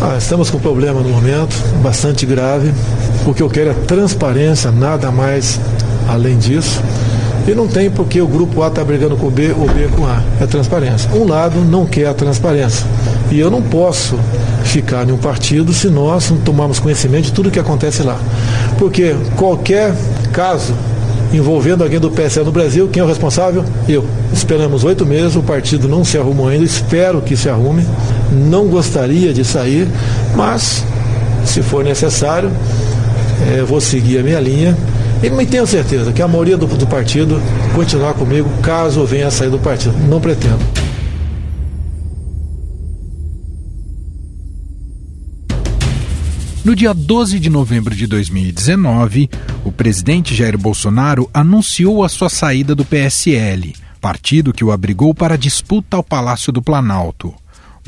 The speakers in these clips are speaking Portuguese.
Ah, estamos com um problema no momento, bastante grave. O que eu quero é transparência, nada mais além disso. E não tem porque o grupo A está brigando com o B ou B com A. É transparência. Um lado não quer a transparência. E eu não posso ficar em um partido se nós não tomarmos conhecimento de tudo que acontece lá. Porque qualquer caso envolvendo alguém do PSL no Brasil, quem é o responsável? Eu. Esperamos oito meses, o partido não se arrumou ainda, espero que se arrume. Não gostaria de sair, mas se for necessário, é, vou seguir a minha linha. E tenho certeza que a maioria do, do partido continuar comigo caso venha a sair do partido. Não pretendo. No dia 12 de novembro de 2019, o presidente Jair Bolsonaro anunciou a sua saída do PSL, partido que o abrigou para a disputa ao Palácio do Planalto.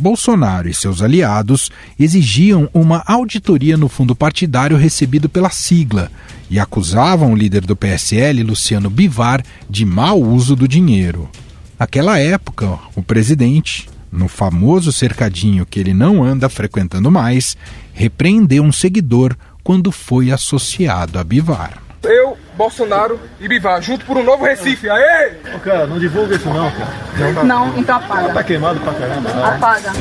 Bolsonaro e seus aliados exigiam uma auditoria no fundo partidário recebido pela sigla e acusavam o líder do PSL, Luciano Bivar, de mau uso do dinheiro. Naquela época, o presidente, no famoso cercadinho que ele não anda frequentando mais, repreendeu um seguidor quando foi associado a Bivar. Eu, Bolsonaro e Bivar, junto por um novo Recife. Aê! Ô, cara, não divulga isso não, cara. Não, então apaga. Tá queimado pra caramba. Apaga.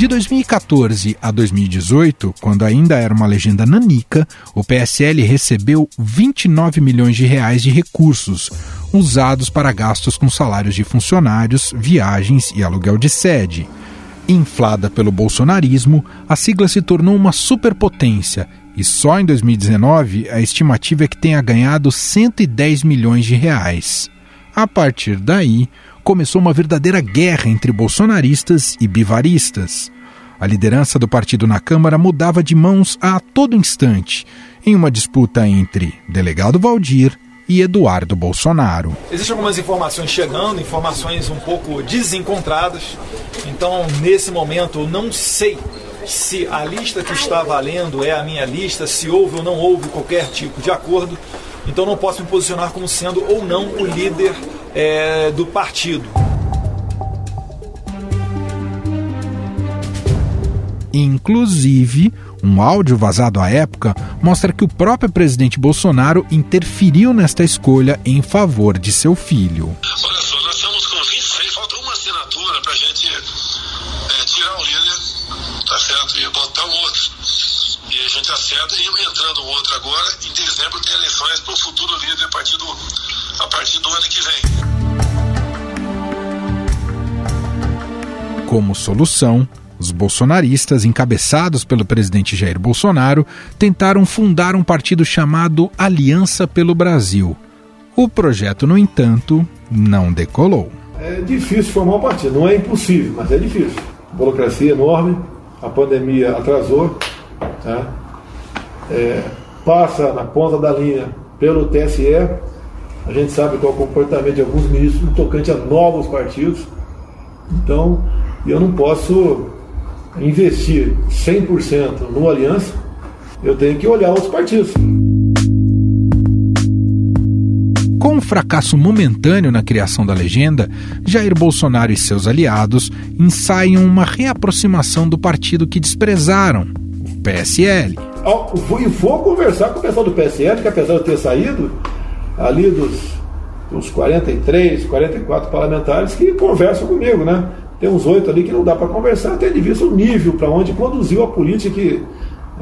De 2014 a 2018, quando ainda era uma legenda nanica, o PSL recebeu 29 milhões de reais de recursos, usados para gastos com salários de funcionários, viagens e aluguel de sede. Inflada pelo bolsonarismo, a sigla se tornou uma superpotência e só em 2019 a estimativa é que tenha ganhado 110 milhões de reais. A partir daí, começou uma verdadeira guerra entre bolsonaristas e bivaristas. A liderança do partido na Câmara mudava de mãos a todo instante, em uma disputa entre delegado Valdir e Eduardo Bolsonaro. Existem algumas informações chegando, informações um pouco desencontradas. Então, nesse momento, eu não sei se a lista que está valendo é a minha lista, se houve ou não houve qualquer tipo de acordo. Então, não posso me posicionar como sendo ou não o líder é, do partido. Inclusive, um áudio vazado à época mostra que o próprio presidente Bolsonaro interferiu nesta escolha em favor de seu filho. Olha só, nós estamos com 26, falta uma assinatura para a gente é, tirar o líder, tá certo? E botar um outro. E a gente acerta e entrando um outro agora, em dezembro tem eleições para o futuro líder a partir do, a partir do ano que vem. Como solução, os bolsonaristas, encabeçados pelo presidente Jair Bolsonaro, tentaram fundar um partido chamado Aliança pelo Brasil. O projeto, no entanto, não decolou. É difícil formar um partido, não é impossível, mas é difícil. Burocracia enorme, a pandemia atrasou, tá? é, passa na ponta da linha pelo TSE. A gente sabe qual é o comportamento de alguns ministros no tocante a novos partidos. Então, eu não posso investir 100% no Aliança, eu tenho que olhar os partidos. Com um fracasso momentâneo na criação da legenda, Jair Bolsonaro e seus aliados ensaiam uma reaproximação do partido que desprezaram, o PSL. E vou conversar com o pessoal do PSL, que apesar de ter saído ali dos, dos 43, 44 parlamentares, que conversam comigo, né? Tem uns oito ali que não dá para conversar, até de vista o nível para onde conduziu a política que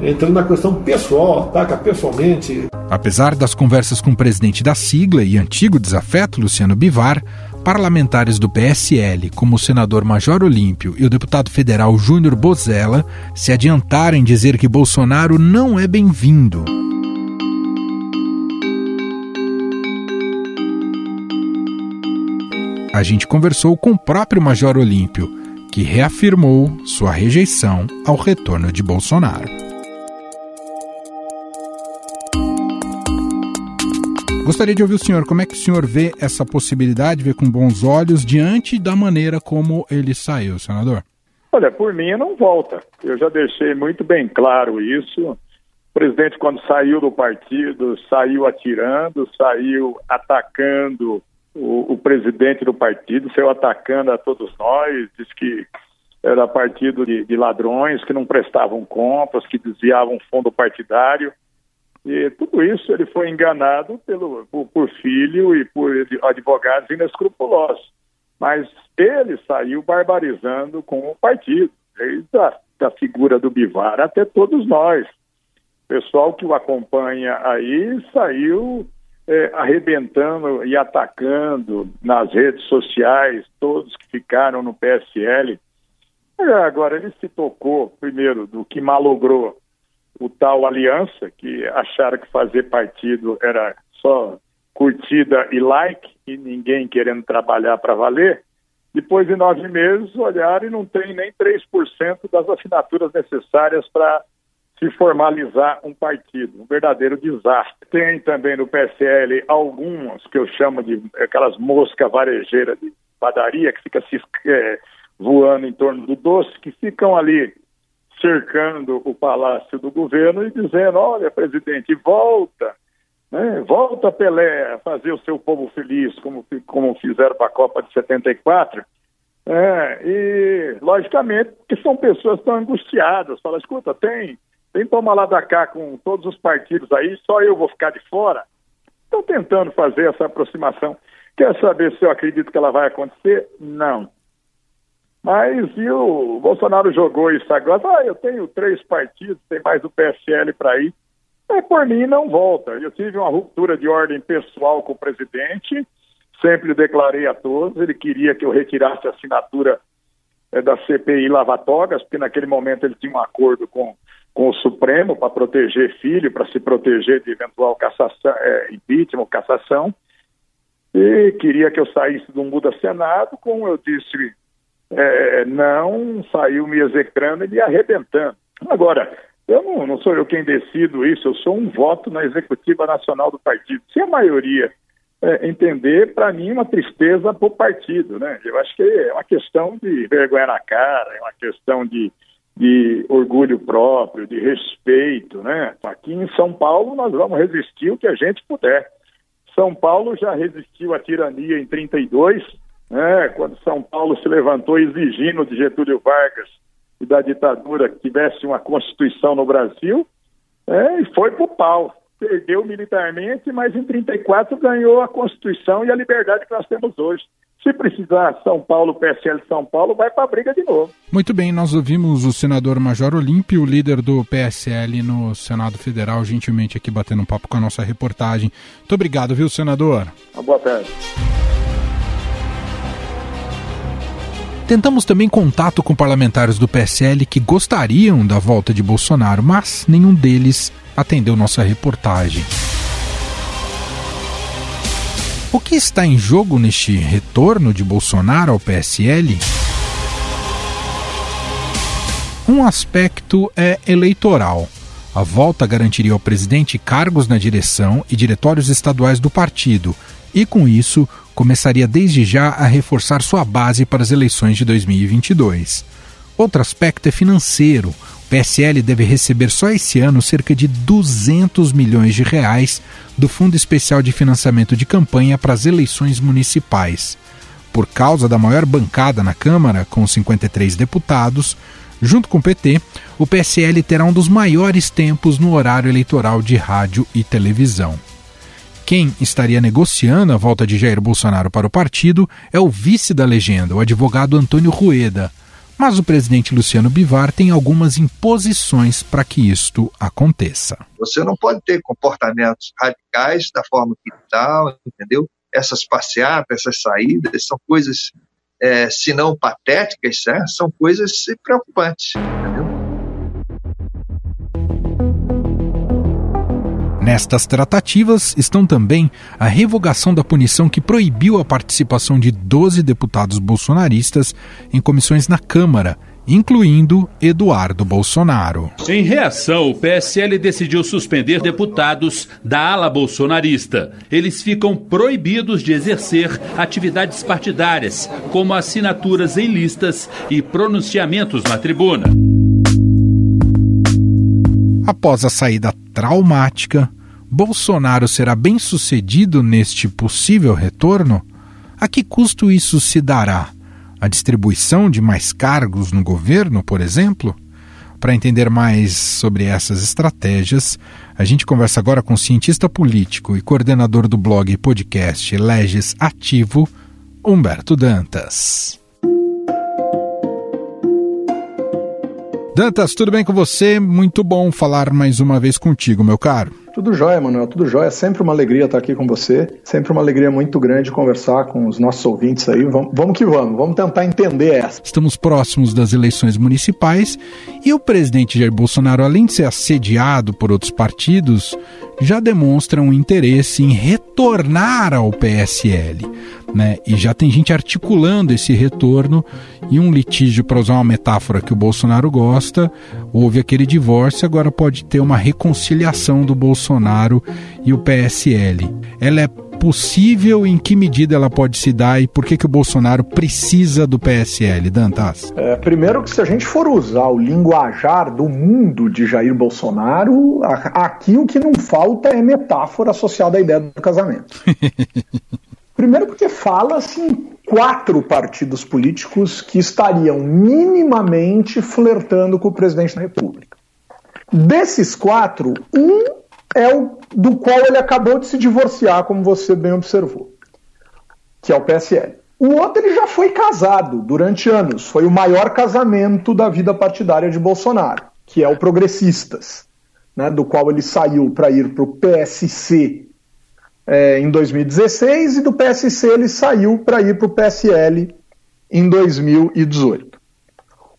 entrando na questão pessoal, ataca pessoalmente. Apesar das conversas com o presidente da sigla e antigo desafeto Luciano Bivar, parlamentares do PSL, como o senador Major Olímpio e o deputado federal Júnior Bozella, se adiantaram em dizer que Bolsonaro não é bem-vindo. A gente conversou com o próprio Major Olímpio, que reafirmou sua rejeição ao retorno de Bolsonaro. Gostaria de ouvir o senhor, como é que o senhor vê essa possibilidade, vê com bons olhos, diante da maneira como ele saiu, senador? Olha, por mim não volta. Eu já deixei muito bem claro isso. O presidente, quando saiu do partido, saiu atirando, saiu atacando o, o presidente do partido saiu atacando a todos nós, disse que era partido de, de, ladrões que não prestavam contas, que desviavam fundo partidário. E tudo isso ele foi enganado pelo, por, por filho e por advogados inescrupulosos. Mas ele saiu barbarizando com o partido, desde a da figura do Bivar até todos nós. O pessoal que o acompanha aí saiu é, arrebentando e atacando nas redes sociais todos que ficaram no PSL. Agora, ele se tocou, primeiro, do que malogrou o tal aliança, que acharam que fazer partido era só curtida e like, e ninguém querendo trabalhar para valer. Depois de nove meses, olharam e não tem nem 3% das assinaturas necessárias para se formalizar um partido, um verdadeiro desastre. Tem também no PSL algumas que eu chamo de aquelas moscas varejeiras de padaria que fica se é, voando em torno do doce, que ficam ali cercando o palácio do governo e dizendo: olha, presidente, volta, né? volta Pelé a fazer o seu povo feliz, como, como fizeram para a Copa de 74. É, e, logicamente, que são pessoas que estão angustiadas. Fala, escuta, tem, tem toma lá da cá com todos os partidos aí, só eu vou ficar de fora. Estão tentando fazer essa aproximação. Quer saber se eu acredito que ela vai acontecer? Não. Mas e o Bolsonaro jogou isso agora? Ah, eu tenho três partidos, tem mais o PSL para ir. Mas por mim não volta. Eu tive uma ruptura de ordem pessoal com o presidente, sempre declarei a todos, ele queria que eu retirasse a assinatura é, da CPI Lavatogas, porque naquele momento ele tinha um acordo com, com o Supremo para proteger filho, para se proteger de eventual cassação, é, impeachment, cassação, e queria que eu saísse do Muda Senado, como eu disse é, não saiu me execrando e me arrebentando. Agora, eu não, não, sou eu quem decido isso, eu sou um voto na executiva nacional do partido. Se a maioria é, entender, para mim, uma tristeza para o partido, né? Eu acho que é uma questão de vergonha na cara, é uma questão de, de orgulho próprio, de respeito, né? Aqui em São Paulo nós vamos resistir o que a gente puder. São Paulo já resistiu à tirania em 32, né, quando São Paulo se levantou exigindo de Getúlio Vargas e da ditadura que tivesse uma Constituição no Brasil, é, e foi para o pau. Perdeu militarmente, mas em 34 ganhou a Constituição e a liberdade que nós temos hoje. Se precisar São Paulo, PSL de São Paulo, vai para a briga de novo. Muito bem, nós ouvimos o senador Major Olímpio, líder do PSL no Senado Federal, gentilmente aqui batendo um papo com a nossa reportagem. Muito obrigado, viu, senador? Uma boa tarde. Tentamos também contato com parlamentares do PSL que gostariam da volta de Bolsonaro, mas nenhum deles atendeu nossa reportagem. O que está em jogo neste retorno de Bolsonaro ao PSL? Um aspecto é eleitoral. A volta garantiria ao presidente cargos na direção e diretórios estaduais do partido, e com isso começaria desde já a reforçar sua base para as eleições de 2022. Outro aspecto é financeiro. PSL deve receber só esse ano cerca de 200 milhões de reais do Fundo Especial de Financiamento de Campanha para as eleições municipais. Por causa da maior bancada na Câmara, com 53 deputados, junto com o PT, o PSL terá um dos maiores tempos no horário eleitoral de rádio e televisão. Quem estaria negociando a volta de Jair Bolsonaro para o partido é o vice da legenda, o advogado Antônio Rueda. Mas o presidente Luciano Bivar tem algumas imposições para que isto aconteça. Você não pode ter comportamentos radicais da forma que está, entendeu? Essas passeatas, essas saídas são coisas, é, se não patéticas, né? são coisas preocupantes, entendeu? Nestas tratativas estão também a revogação da punição que proibiu a participação de 12 deputados bolsonaristas em comissões na Câmara, incluindo Eduardo Bolsonaro. Em reação, o PSL decidiu suspender deputados da ala bolsonarista. Eles ficam proibidos de exercer atividades partidárias, como assinaturas em listas e pronunciamentos na tribuna. Após a saída traumática Bolsonaro será bem sucedido neste possível retorno? A que custo isso se dará? A distribuição de mais cargos no governo, por exemplo? Para entender mais sobre essas estratégias, a gente conversa agora com o cientista político e coordenador do blog e podcast Leges Ativo, Humberto Dantas. Dantas, tudo bem com você? Muito bom falar mais uma vez contigo, meu caro. Tudo jóia, Manuel, tudo jóia. Sempre uma alegria estar aqui com você. Sempre uma alegria muito grande conversar com os nossos ouvintes aí. Vamos, vamos que vamos, vamos tentar entender essa. Estamos próximos das eleições municipais e o presidente Jair Bolsonaro, além de ser assediado por outros partidos, já demonstra um interesse em retornar ao PSL. Né? E já tem gente articulando esse retorno e um litígio, para usar uma metáfora que o Bolsonaro gosta, houve aquele divórcio, agora pode ter uma reconciliação do Bolsonaro e o PSL. Ela é possível, em que medida ela pode se dar e por que, que o Bolsonaro precisa do PSL, Dantas? É, primeiro que se a gente for usar o linguajar do mundo de Jair Bolsonaro, aqui o que não falta é metáfora associada à ideia do casamento. Primeiro porque fala-se em quatro partidos políticos que estariam minimamente flertando com o presidente da República. Desses quatro, um é o do qual ele acabou de se divorciar, como você bem observou, que é o PSL. O outro ele já foi casado durante anos, foi o maior casamento da vida partidária de Bolsonaro, que é o Progressistas, né, do qual ele saiu para ir para o PSC é, em 2016 e do PSC ele saiu para ir para o PSL em 2018.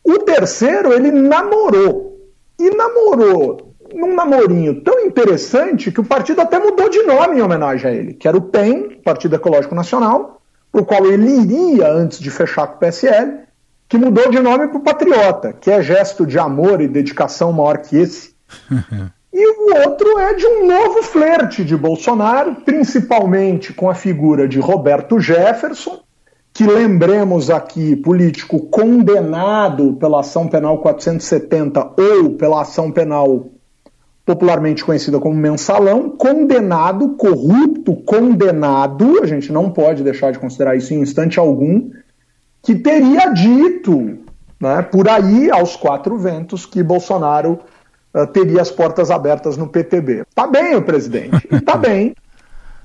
O terceiro ele namorou e namorou num namorinho tão interessante que o partido até mudou de nome em homenagem a ele, que era o PEN, Partido Ecológico Nacional, o qual ele iria antes de fechar com o PSL, que mudou de nome para o Patriota, que é gesto de amor e dedicação maior que esse. outro é de um novo flerte de Bolsonaro, principalmente com a figura de Roberto Jefferson, que lembremos aqui, político condenado pela ação penal 470 ou pela ação penal popularmente conhecida como mensalão, condenado, corrupto, condenado, a gente não pode deixar de considerar isso em instante algum, que teria dito, né, por aí, aos quatro ventos, que Bolsonaro uh, teria as portas abertas no PTB. Tá bem o presidente, e tá bem,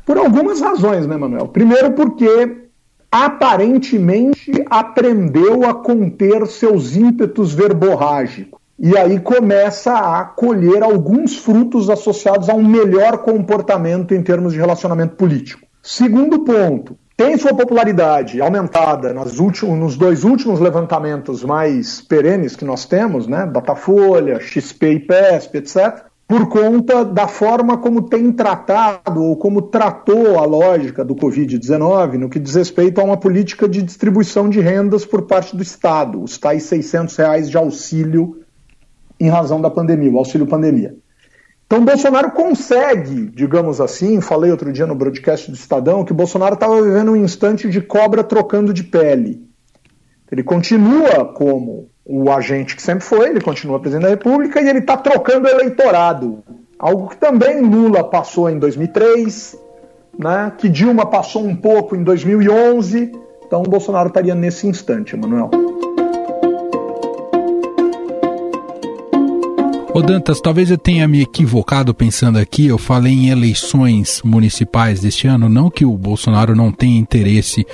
por algumas razões, né, Manuel? Primeiro porque aparentemente aprendeu a conter seus ímpetos verborrágicos e aí começa a colher alguns frutos associados a um melhor comportamento em termos de relacionamento político. Segundo ponto, tem sua popularidade aumentada nas últimos, nos dois últimos levantamentos mais perenes que nós temos, né, Datafolha, XP e PESP, etc., por conta da forma como tem tratado ou como tratou a lógica do Covid-19 no que diz respeito a uma política de distribuição de rendas por parte do Estado, os tais 600 reais de auxílio em razão da pandemia, o auxílio pandemia. Então Bolsonaro consegue, digamos assim, falei outro dia no broadcast do Estadão, que Bolsonaro estava vivendo um instante de cobra trocando de pele. Ele continua como o agente que sempre foi, ele continua presidente da República e ele está trocando eleitorado. Algo que também Lula passou em 2003, né, que Dilma passou um pouco em 2011. Então Bolsonaro estaria nesse instante, Manuel. Ô Dantas, talvez eu tenha me equivocado pensando aqui, eu falei em eleições municipais deste ano, não que o Bolsonaro não tenha interesse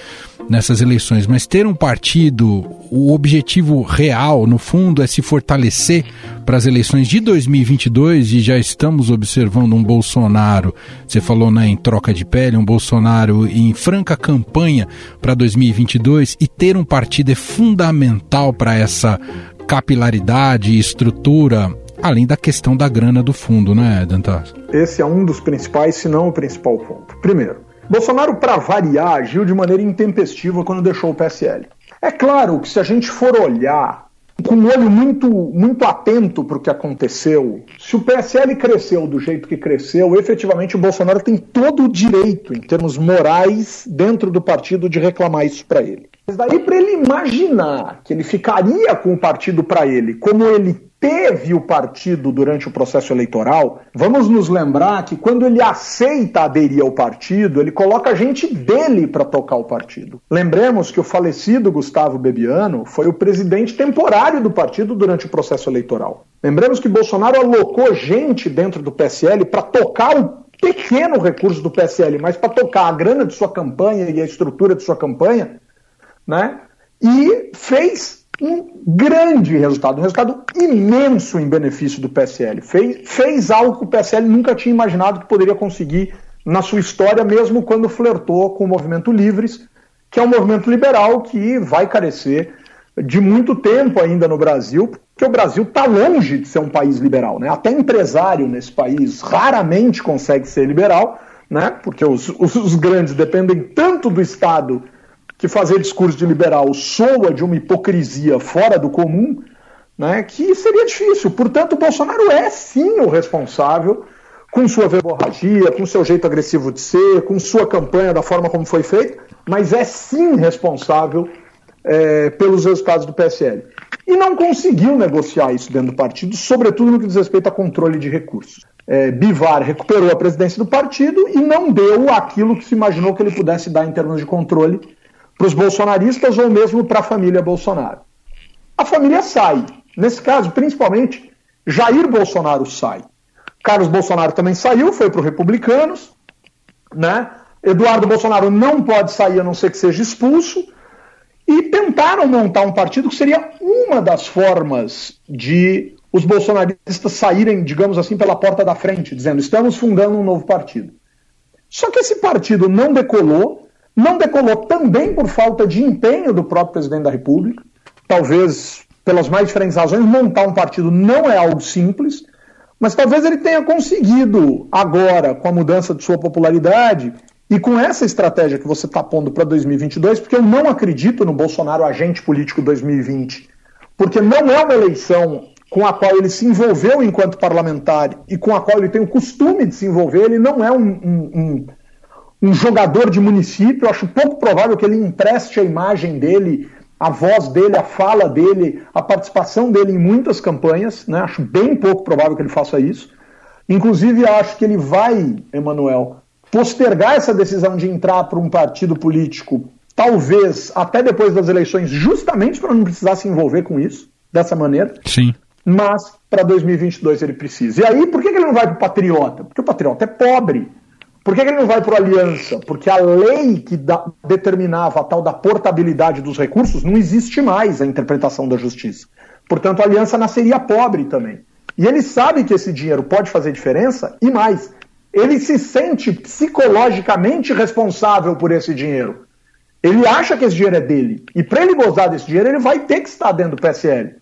nessas eleições, mas ter um partido, o objetivo real, no fundo, é se fortalecer para as eleições de 2022 e já estamos observando um Bolsonaro, você falou né, em troca de pele, um Bolsonaro em franca campanha para 2022 e ter um partido é fundamental para essa capilaridade e estrutura além da questão da grana do fundo, né, Dantas? Esse é um dos principais, se não o principal ponto. Primeiro, Bolsonaro, para variar, agiu de maneira intempestiva quando deixou o PSL. É claro que se a gente for olhar com um olho muito, muito atento para o que aconteceu, se o PSL cresceu do jeito que cresceu, efetivamente o Bolsonaro tem todo o direito, em termos morais, dentro do partido, de reclamar isso para ele. Mas daí para ele imaginar que ele ficaria com o partido para ele, como ele manteve o partido durante o processo eleitoral, vamos nos lembrar que quando ele aceita aderir ao partido, ele coloca gente dele para tocar o partido. Lembremos que o falecido Gustavo Bebiano foi o presidente temporário do partido durante o processo eleitoral. Lembremos que Bolsonaro alocou gente dentro do PSL para tocar o pequeno recurso do PSL, mas para tocar a grana de sua campanha e a estrutura de sua campanha, né? E fez um grande resultado, um resultado imenso em benefício do PSL. Fez, fez algo que o PSL nunca tinha imaginado que poderia conseguir na sua história, mesmo quando flertou com o movimento Livres, que é um movimento liberal que vai carecer de muito tempo ainda no Brasil, porque o Brasil está longe de ser um país liberal. Né? Até empresário nesse país raramente consegue ser liberal, né? porque os, os, os grandes dependem tanto do Estado que fazer discurso de liberal soa de uma hipocrisia fora do comum, né, que seria difícil. Portanto, o Bolsonaro é sim o responsável, com sua verborragia, com seu jeito agressivo de ser, com sua campanha da forma como foi feita, mas é sim responsável é, pelos resultados do PSL. E não conseguiu negociar isso dentro do partido, sobretudo no que diz respeito a controle de recursos. É, Bivar recuperou a presidência do partido e não deu aquilo que se imaginou que ele pudesse dar em termos de controle para os bolsonaristas ou mesmo para a família Bolsonaro. A família sai. Nesse caso, principalmente, Jair Bolsonaro sai. Carlos Bolsonaro também saiu, foi para os republicanos. Né? Eduardo Bolsonaro não pode sair a não ser que seja expulso. E tentaram montar um partido que seria uma das formas de os bolsonaristas saírem, digamos assim, pela porta da frente, dizendo: estamos fundando um novo partido. Só que esse partido não decolou, não decolou também por falta de empenho do próprio presidente da República. Talvez, pelas mais diferentes razões, montar um partido não é algo simples, mas talvez ele tenha conseguido, agora, com a mudança de sua popularidade e com essa estratégia que você está pondo para 2022, porque eu não acredito no Bolsonaro agente político 2020, porque não é uma eleição com a qual ele se envolveu enquanto parlamentar e com a qual ele tem o costume de se envolver, ele não é um, um, um jogador de município, eu acho pouco provável que ele empreste a imagem dele, a voz dele, a fala dele, a participação dele em muitas campanhas, né? acho bem pouco provável que ele faça isso. Inclusive, acho que ele vai, Emanuel, postergar essa decisão de entrar para um partido político, talvez até depois das eleições, justamente para não precisar se envolver com isso, dessa maneira. Sim. Mas para 2022 ele precisa. E aí, por que ele não vai para o Patriota? Porque o Patriota é pobre. Por que, que ele não vai para aliança? Porque a lei que da, determinava a tal da portabilidade dos recursos não existe mais a interpretação da justiça. Portanto, a aliança nasceria pobre também. E ele sabe que esse dinheiro pode fazer diferença e mais. Ele se sente psicologicamente responsável por esse dinheiro. Ele acha que esse dinheiro é dele. E para ele gozar desse dinheiro, ele vai ter que estar dentro do PSL,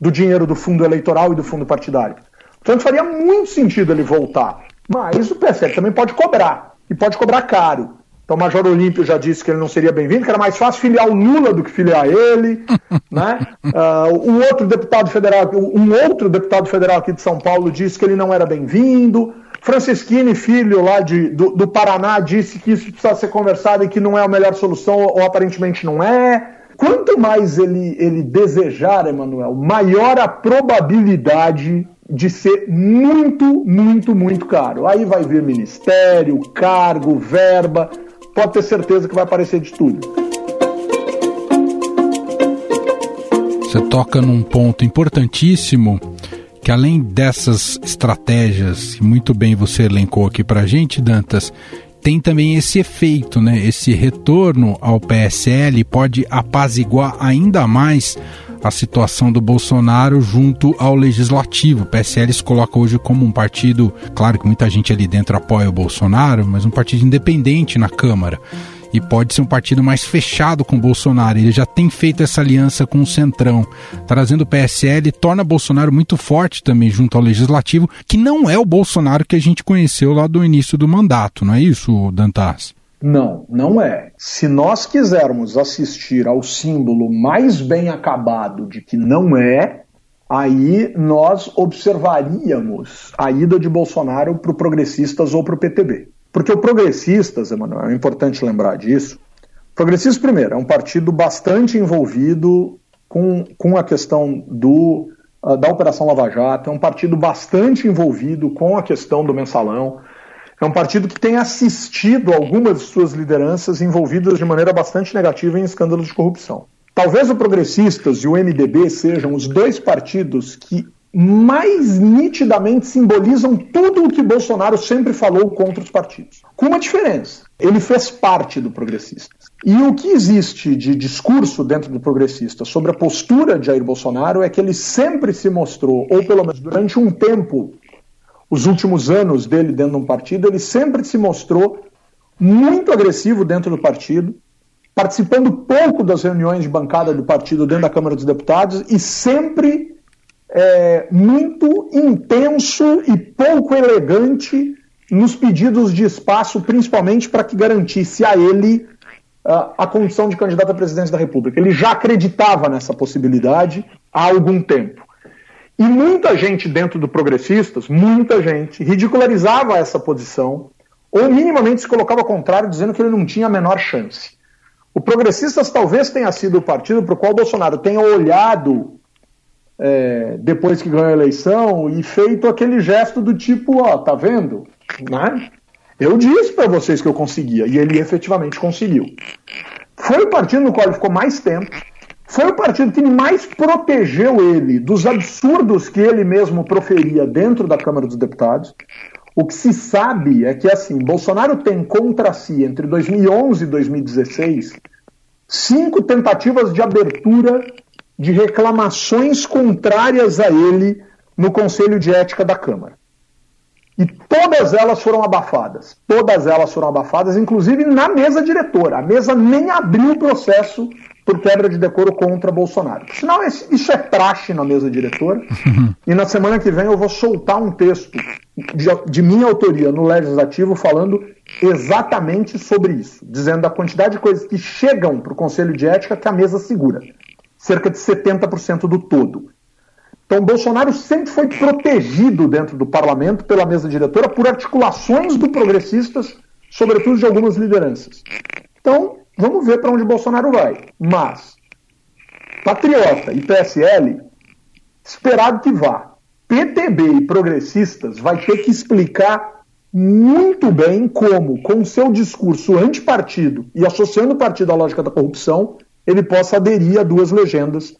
do dinheiro do fundo eleitoral e do fundo partidário. Portanto, faria muito sentido ele voltar. Mas o PSL também pode cobrar, e pode cobrar caro. Então o Major Olímpio já disse que ele não seria bem-vindo, que era mais fácil filiar o Lula do que filiar ele. né? Uh, um outro deputado federal, um outro deputado federal aqui de São Paulo disse que ele não era bem-vindo. Francisquini, filho lá de, do, do, Paraná, disse que isso precisa ser conversado e que não é a melhor solução, ou, ou aparentemente não é. Quanto mais ele, ele desejar, Emanuel, maior a probabilidade de ser muito, muito, muito caro. Aí vai vir ministério, cargo, verba, pode ter certeza que vai aparecer de tudo. Você toca num ponto importantíssimo que além dessas estratégias muito bem você elencou aqui para gente, Dantas, tem também esse efeito, né? Esse retorno ao PSL pode apaziguar ainda mais a situação do Bolsonaro junto ao legislativo. O PSL se coloca hoje como um partido, claro que muita gente ali dentro apoia o Bolsonaro, mas um partido independente na Câmara. E pode ser um partido mais fechado com o Bolsonaro. Ele já tem feito essa aliança com o Centrão, trazendo o PSL, torna Bolsonaro muito forte também junto ao legislativo, que não é o Bolsonaro que a gente conheceu lá do início do mandato, não é isso, Dantas? Não, não é. Se nós quisermos assistir ao símbolo mais bem acabado de que não é, aí nós observaríamos a ida de Bolsonaro para o Progressistas ou para o PTB. Porque o Progressistas, Emanuel, é importante lembrar disso. Progressistas, primeiro, é um partido bastante envolvido com, com a questão do uh, da Operação Lava Jato, é um partido bastante envolvido com a questão do mensalão, é um partido que tem assistido algumas de suas lideranças envolvidas de maneira bastante negativa em escândalos de corrupção. Talvez o Progressistas e o MDB sejam os dois partidos que mais nitidamente simbolizam tudo o que Bolsonaro sempre falou contra os partidos. Com uma diferença: ele fez parte do Progressistas. E o que existe de discurso dentro do Progressista sobre a postura de Jair Bolsonaro é que ele sempre se mostrou, ou pelo menos durante um tempo, os últimos anos dele dentro de um partido, ele sempre se mostrou muito agressivo dentro do partido, participando pouco das reuniões de bancada do partido dentro da Câmara dos Deputados e sempre é, muito intenso e pouco elegante nos pedidos de espaço, principalmente para que garantisse a ele a condição de candidato à presidência da República. Ele já acreditava nessa possibilidade há algum tempo. E muita gente dentro do Progressistas, muita gente, ridicularizava essa posição, ou minimamente se colocava ao contrário, dizendo que ele não tinha a menor chance. O Progressistas talvez tenha sido o partido para o qual Bolsonaro tenha olhado é, depois que ganhou a eleição e feito aquele gesto do tipo, ó, tá vendo? Né? Eu disse para vocês que eu conseguia, e ele efetivamente conseguiu. Foi o partido no qual ele ficou mais tempo, foi o partido que mais protegeu ele dos absurdos que ele mesmo proferia dentro da Câmara dos Deputados. O que se sabe é que, assim, Bolsonaro tem contra si, entre 2011 e 2016, cinco tentativas de abertura de reclamações contrárias a ele no Conselho de Ética da Câmara. E todas elas foram abafadas. Todas elas foram abafadas, inclusive na mesa diretora. A mesa nem abriu o processo por quebra de decoro contra Bolsonaro. Sinal, isso é praxe na mesa diretora. e na semana que vem eu vou soltar um texto de, de minha autoria no Legislativo falando exatamente sobre isso, dizendo a quantidade de coisas que chegam para o Conselho de Ética que a mesa segura. Cerca de 70% do todo. Então, Bolsonaro sempre foi protegido dentro do parlamento pela mesa diretora por articulações do progressistas, sobretudo de algumas lideranças. Então, Vamos ver para onde Bolsonaro vai. Mas, Patriota e PSL, esperado que vá. PTB e progressistas vai ter que explicar muito bem como, com seu discurso antipartido e associando o partido à lógica da corrupção, ele possa aderir a duas legendas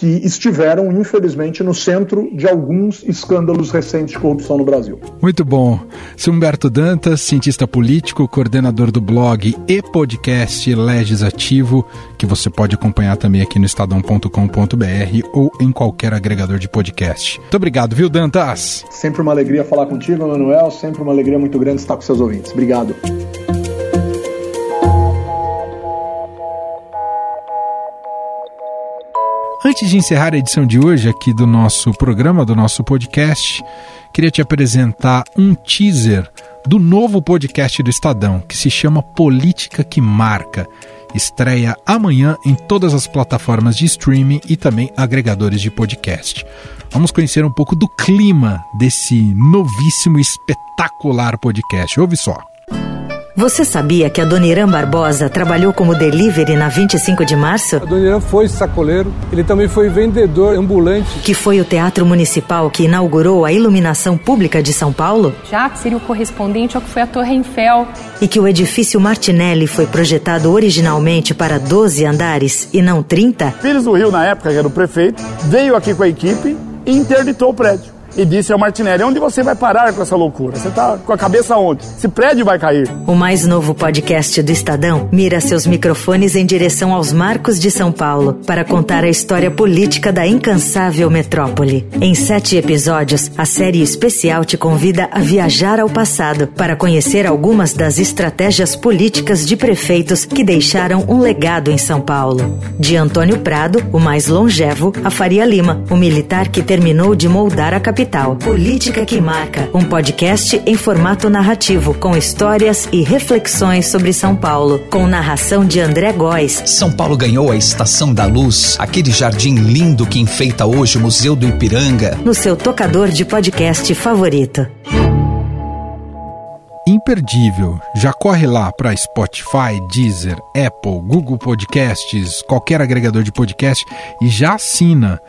que estiveram, infelizmente, no centro de alguns escândalos recentes de corrupção no Brasil. Muito bom. Sou Humberto Dantas, cientista político, coordenador do blog e podcast Legislativo, que você pode acompanhar também aqui no estadão.com.br ou em qualquer agregador de podcast. Muito obrigado, viu, Dantas? Sempre uma alegria falar contigo, Manuel. Sempre uma alegria muito grande estar com seus ouvintes. Obrigado. Antes de encerrar a edição de hoje aqui do nosso programa, do nosso podcast, queria te apresentar um teaser do novo podcast do Estadão, que se chama Política que Marca. Estreia amanhã em todas as plataformas de streaming e também agregadores de podcast. Vamos conhecer um pouco do clima desse novíssimo espetacular podcast. Ouve só. Você sabia que a Dona Irã Barbosa trabalhou como delivery na 25 de março? A Dona Irã foi sacoleiro, ele também foi vendedor ambulante. Que foi o Teatro Municipal que inaugurou a iluminação pública de São Paulo? Já que seria o correspondente ao que foi a Torre Eiffel. E que o edifício Martinelli foi projetado originalmente para 12 andares e não 30? Pires do Rio, na época, que era o prefeito, veio aqui com a equipe e interditou o prédio e disse ao Martinelli: onde você vai parar com essa loucura? Você está com a cabeça onde? Esse prédio vai cair. O mais novo podcast do Estadão mira seus microfones em direção aos marcos de São Paulo para contar a história política da incansável metrópole. Em sete episódios, a série especial te convida a viajar ao passado para conhecer algumas das estratégias políticas de prefeitos que deixaram um legado em São Paulo. De Antônio Prado, o mais longevo, a Faria Lima, o militar que terminou de moldar a capital Capital. Política que Marca, um podcast em formato narrativo com histórias e reflexões sobre São Paulo, com narração de André Góes. São Paulo ganhou a Estação da Luz, aquele jardim lindo que enfeita hoje o Museu do Ipiranga. No seu tocador de podcast favorito imperdível. Já corre lá para Spotify, Deezer, Apple, Google Podcasts, qualquer agregador de podcast e já assina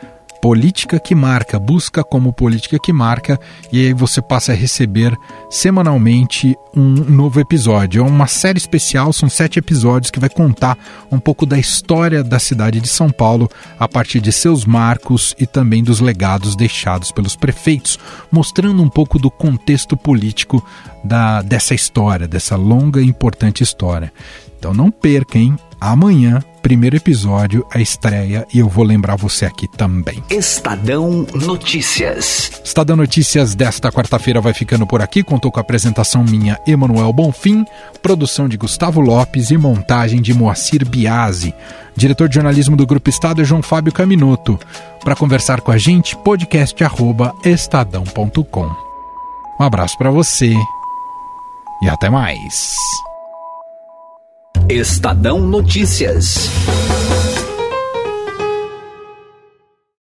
Política que Marca, busca como Política que Marca e aí você passa a receber semanalmente um novo episódio. É uma série especial, são sete episódios que vai contar um pouco da história da cidade de São Paulo a partir de seus marcos e também dos legados deixados pelos prefeitos, mostrando um pouco do contexto político da, dessa história, dessa longa e importante história. Então não perca, hein? Amanhã, primeiro episódio, a estreia, e eu vou lembrar você aqui também. Estadão Notícias. Estadão Notícias desta quarta-feira vai ficando por aqui. Contou com a apresentação minha, Emanuel Bonfim, produção de Gustavo Lopes e montagem de Moacir Biasi. Diretor de jornalismo do Grupo Estado é João Fábio Caminoto. Para conversar com a gente, podcast@estadão.com. Um abraço para você e até mais. Estadão Notícias.